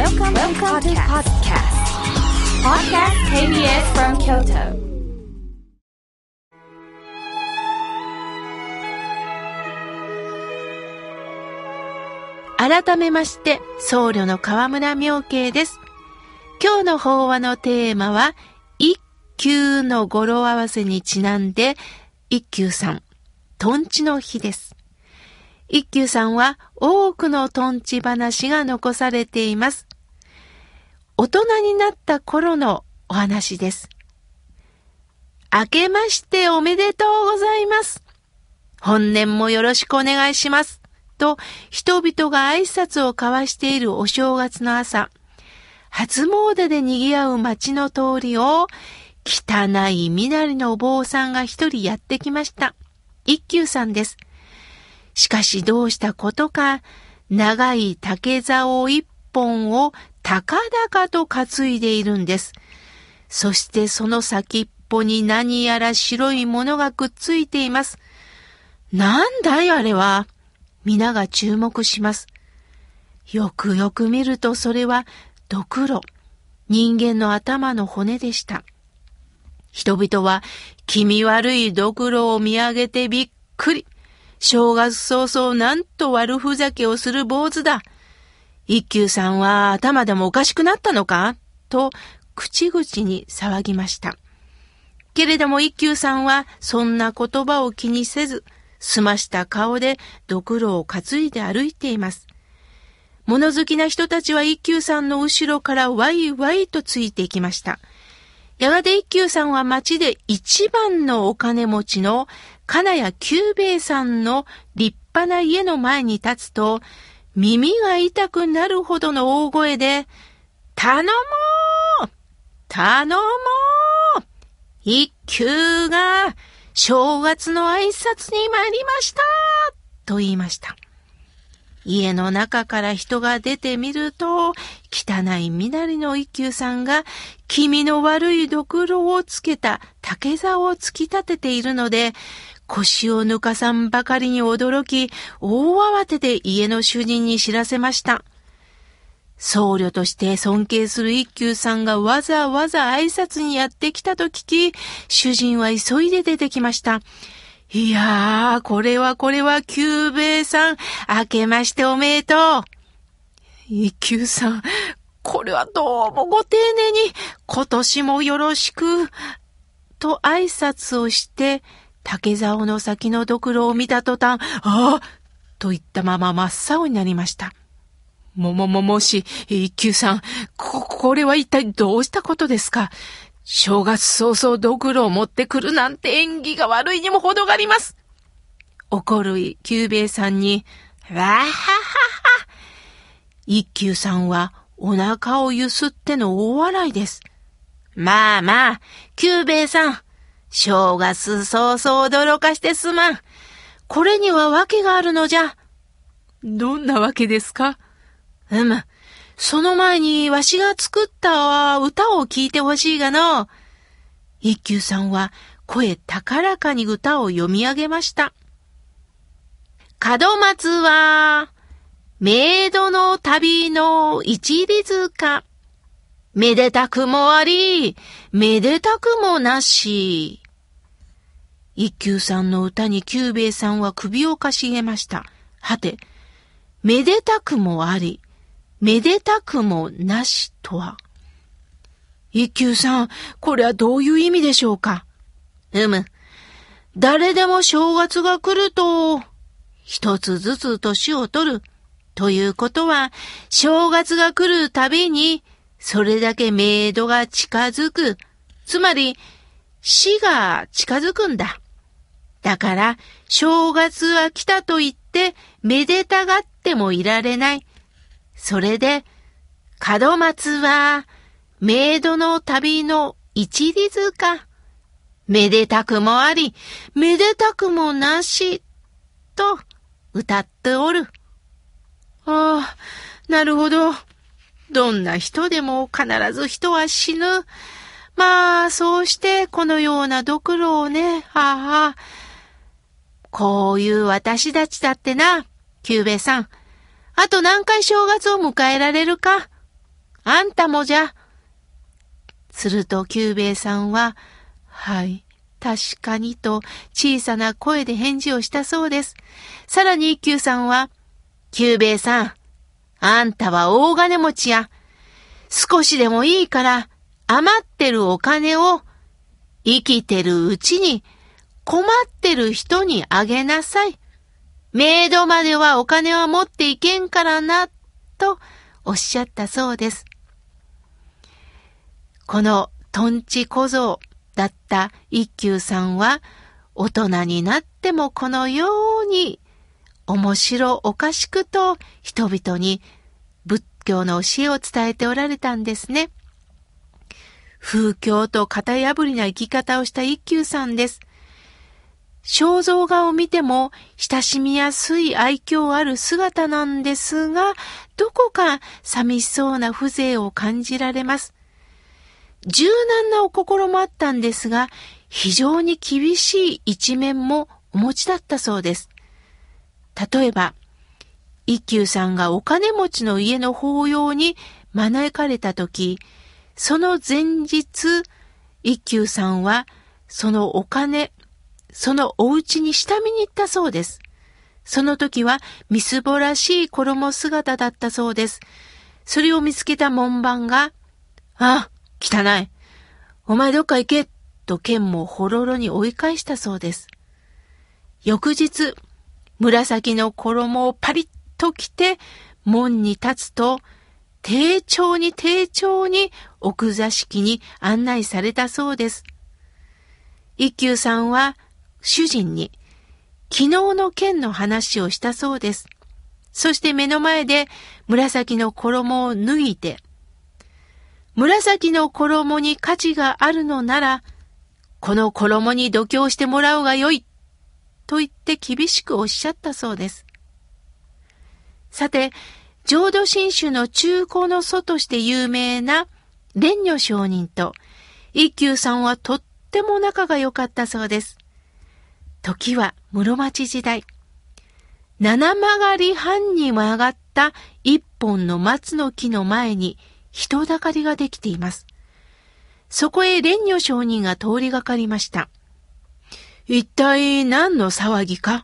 Welcome, Welcome to podcast. Podcast KBS from Kyoto. 改めまして、僧侶の河村明慶です。今日の法話のテーマは、一休の語呂合わせにちなんで、一休さん、トンチの日です。一休さんは多くのトンチ話が残されています。大人になった頃のお話です。明けましておめでとうございます。本年もよろしくお願いします。と、人々が挨拶を交わしているお正月の朝、初詣で賑わう街の通りを、汚い身なりのお坊さんが一人やってきました。一休さんです。しかしどうしたことか、長い竹竿一本を高々と担いでいるんです。そしてその先っぽに何やら白いものがくっついています。なんだいあれは？皆が注目します。よくよく見るとそれはドクロ、人間の頭の骨でした。人々は気味悪いドクロを見上げてびっくり。正月早々なんと悪ふざけをする坊主だ。一休さんは頭でもおかしくなったのか？と口々に騒ぎました。けれども一休さんはそんな言葉を気にせず、澄ました顔でドクロを担いで歩いています。物好きな人たちは一休さんの後ろからワイワイとついていきました。やがて一休さんは町で一番のお金持ちの金谷久兵衛さんの立派な家の前に立つと、耳が痛くなるほどの大声で、頼もう頼もう一休が正月の挨拶に参りましたと言いました。家の中から人が出てみると、汚い身なりの一休さんが気味の悪いドクロをつけた竹竿を突き立てているので、腰を抜かさんばかりに驚き、大慌てで家の主人に知らせました。僧侶として尊敬する一休さんがわざわざ挨拶にやってきたと聞き、主人は急いで出てきました。いやー、これはこれは、久兵衛さん、明けましておめでとう。一休さん、これはどうもご丁寧に、今年もよろしく、と挨拶をして、竹竿の先のドクロを見た途端、ああと言ったまま真っ青になりました。ももももし、一休さん、こ、これは一体どうしたことですか？正月早々ドクロを持ってくるなんて縁起が悪いにも程があります。怒る久兵衛さんに、わははは。一休さんはお腹をゆすっての大笑いです。まあまあ、久兵衛さん、正月早々驚かしてすまん。これには訳があるのじゃ。どんなわけですか？うむ。その前にわしが作った歌を聞いてほしいがの。一休さんは声高らかに歌を読み上げました。門松は、メイドの旅の一里塚。めでたくもあり、めでたくもなし。一休さんの歌に久兵衛さんは首をかしげました。はて、めでたくもあり、めでたくもなしとは。一休さん、これはどういう意味でしょうか？うむ。誰でも正月が来ると、一つずつ年を取る。ということは、正月が来るたびに、それだけメイドが近づく。つまり、死が近づくんだ。だから、正月は来たと言って、めでたがってもいられない。それで、門松は、メイドの旅の一里塚。めでたくもあり、めでたくもなし、と歌っておる。ああ、なるほど。どんな人でも必ず人は死ぬ。まあ、そうしてこのようなドクロをね、ああ。こういう私たちだってな、久兵衛さん。あと何回正月を迎えられるか。あんたもじゃ。すると久兵衛さんは、はい、確かにと小さな声で返事をしたそうです。さらに一休さんは、久兵衛さん、あんたは大金持ちや。少しでもいいから余ってるお金を生きてるうちに困ってる人にあげなさい。メイドまではお金は持っていけんからな、とおっしゃったそうです。このトンチ小僧だった一休さんは大人になってもこのように面白おかしくと人々に仏教の教えを伝えておられたんですね。風教と型破りな生き方をした一休さんです。肖像画を見ても親しみやすい愛嬌ある姿なんですが、どこか寂しそうな風情を感じられます。柔軟なお心もあったんですが、非常に厳しい一面もお持ちだったそうです。例えば、一休さんがお金持ちの家の法要に招かれたとき、その前日、一休さんはそのお金、そのお家に下見に行ったそうです。その時はみすぼらしい衣姿だったそうです。それを見つけた門番が、あ、汚い。お前どっか行け、と剣もほろろに追い返したそうです。翌日、紫の衣をパリッと着て門に立つと、丁重に丁重に奥座敷に案内されたそうです。一休さんは主人に昨日の件の話をしたそうです。そして目の前で紫の衣を脱いで、紫の衣に価値があるのなら、この衣に度胸してもらうがよい、と言って厳しくおっしゃったそうです。さて、浄土真宗の中古の祖として有名な蓮如上人と一休さんはとっても仲が良かったそうです。時は室町時代。七曲がり半に曲がった一本の松の木の前に人だかりができています。そこへ蓮如上人が通りがかりました。一体何の騒ぎか？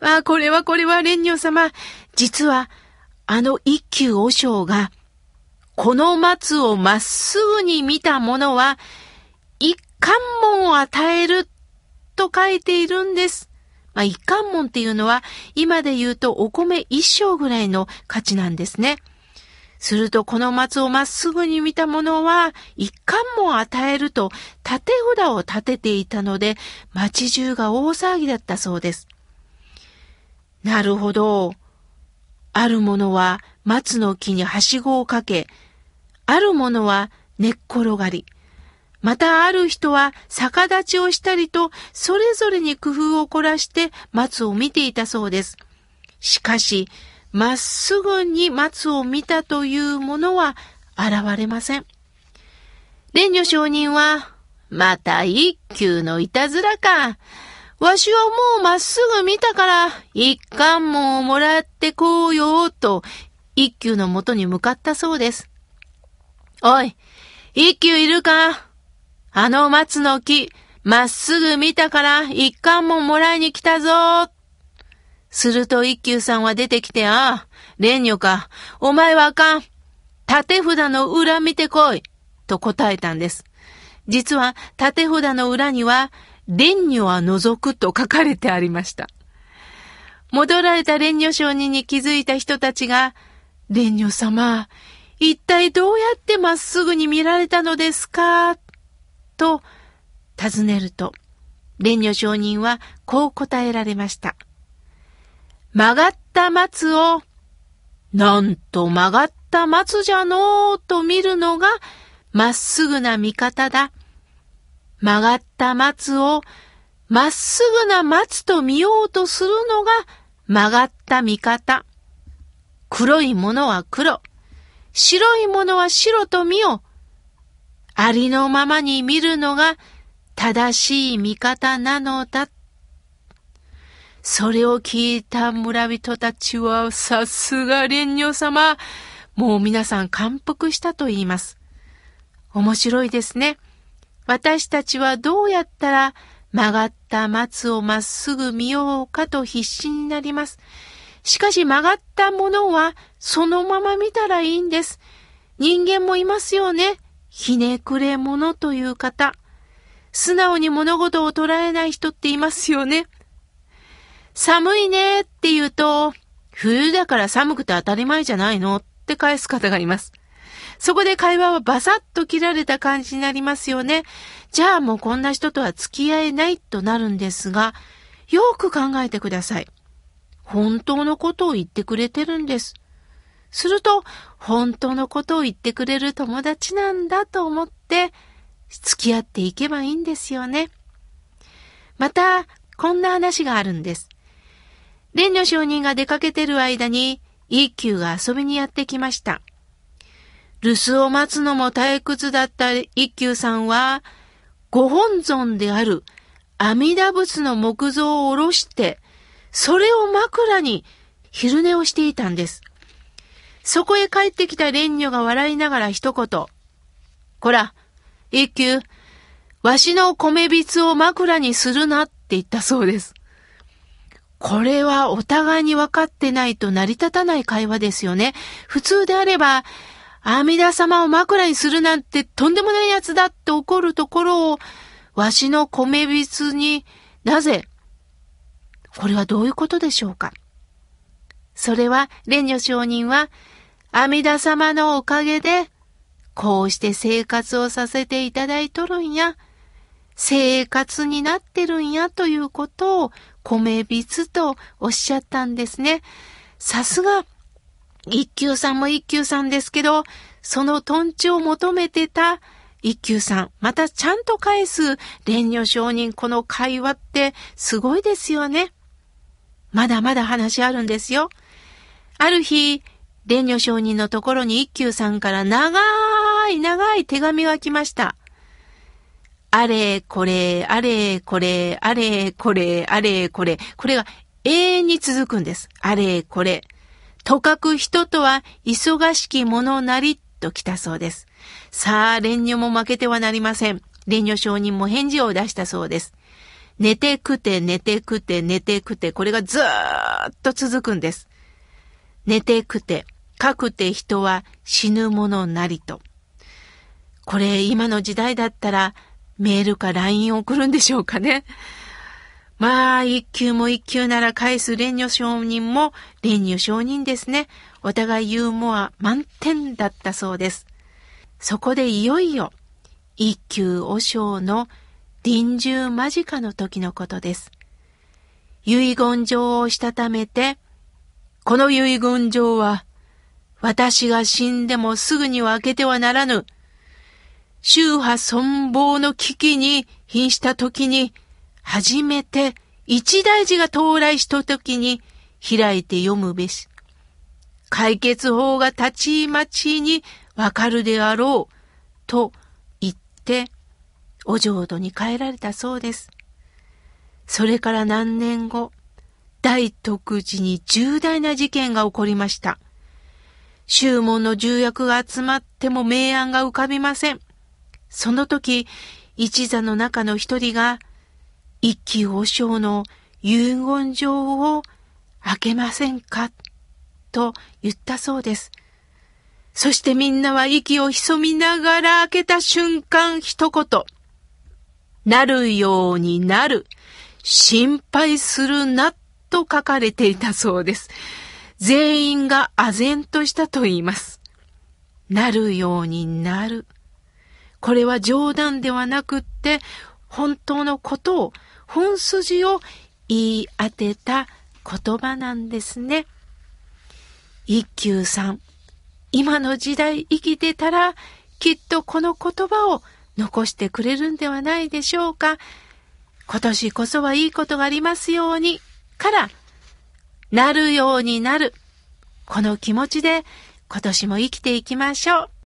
あ、これはこれは蓮如様。実は、あの一休和尚が、この松をまっすぐに見た者は、一貫門を与えると書いているんです。まあ、一貫門っていうのは、今で言うとお米一升ぐらいの価値なんですね。するとこの松をまっすぐに見た者は、一貫も与えると立て札を立てていたので、町中が大騒ぎだったそうです。なるほど。ある者は松の木にはしごをかけ、ある者は寝っ転がり、またある人は逆立ちをしたりと、それぞれに工夫を凝らして松を見ていたそうです。しかし、まっすぐに松を見たというものは現れません。蓮如上人は、また一休のいたずらか。わしはもうまっすぐ見たから、一貫門をもらってこうよ、と、一休のもとに向かったそうです。おい、一休いるか？あの松の木、まっすぐ見たから一貫門もらいに来たぞ。すると一休さんは出てきて、ああ、蓮女か、お前はあかん。縦札の裏見てこい。と答えたんです。実は縦札の裏には、蓮女は除くと書かれてありました。戻られた蓮女商人に気づいた人たちが、蓮女様、一体どうやってまっすぐに見られたのですか？と尋ねると、蓮如上人はこう答えられました。曲がった松を、なんと曲がった松じゃのうと見るのがまっすぐな見方だ。曲がった松をまっすぐな松と見ようとするのが曲がった見方。黒いものは黒。白いものは白と見よ。ありのままに見るのが正しい見方なのだ。それを聞いた村人たちは、さすが蓮如様、もう皆さん感服したと言います。面白いですね。私たちはどうやったら曲がった松をまっすぐ見ようかと必死になります。しかし曲がったものはそのまま見たらいいんです。人間もいますよね。ひねくれ者という方。素直に物事を捉えない人っていますよね。寒いねって言うと、冬だから寒くて当たり前じゃないのって返す方がいます。そこで会話はバサッと切られた感じになりますよね。じゃあもうこんな人とは付き合えないとなるんですが、よく考えてください。本当のことを言ってくれてるんです。すると、本当のことを言ってくれる友達なんだと思って、付き合っていけばいいんですよね。また、こんな話があるんです。蓮女上人が出かけてる間に、一休が遊びにやってきました。留守を待つのも退屈だった一休さんは、ご本尊である阿弥陀仏の木像を下ろして、それを枕に昼寝をしていたんです。そこへ帰ってきた蓮女が笑いながら一言。こら、一休、わしの米びつを枕にするなって言ったそうです。これはお互いに分かってないと成り立たない会話ですよね。普通であれば、阿弥陀様を枕にするなんてとんでもないやつだって怒るところを、わしの米びつになぜ？これはどういうことでしょうか？それは、蓮如上人は、阿弥陀様のおかげで、こうして生活をさせていただいとるんや、生活になってるんやということを、米びつとおっしゃったんですね。さすが、一休さんも一休さんですけど、そのトンチを求めてた一休さん、またちゃんと返す蓮如上人、この会話ってすごいですよね。まだまだ話あるんですよ。ある日、蓮如上人のところに一休さんから長い長い手紙が来ました。あれこれ、あれこれ、あれこれ、あれこれ。これが永遠に続くんです。あれこれ。とかく人とは忙しき者なりと来たそうです。さあ、蓮如も負けてはなりません。蓮如上人も返事を出したそうです。寝てくて、寝てくて、寝てくて、これがずーっと続くんです。寝てくて、かくて人は死ぬものなりと。これ今の時代だったらメールか LINE を送るんでしょうかね。まあ、一級も一級なら返す蓮如承人も蓮如承人ですね。お互いユーモア満点だったそうです。そこでいよいよ一級和尚の臨終間近の時のことです。遺言状をしたためて、この遺言状は、私が死んでもすぐには開けてはならぬ。宗派存亡の危機に瀕した時に、初めて一大事が到来した時に開いて読むべし。解決法がたちまちにわかるであろう、と言って、お浄土に帰られたそうです。それから何年後、大徳寺に重大な事件が起こりました。宗門の重役が集まっても明暗が浮かびません。その時、一座の中の一人が、一騎王将の遺言状を開けませんか？と言ったそうです。そしてみんなは息を潜みながら開けた瞬間一言。なるようになる。心配するな、と書かれていたそうです。全員が唖然としたと言います。なるようになる。これは冗談ではなくって、本当のことを、本筋を言い当てた言葉なんですね。一休さん、今の時代生きてたら、きっとこの言葉を残してくれるんではないでしょうか。今年こそはいいことがありますように、から、なるようになる。この気持ちで今年も生きていきましょう。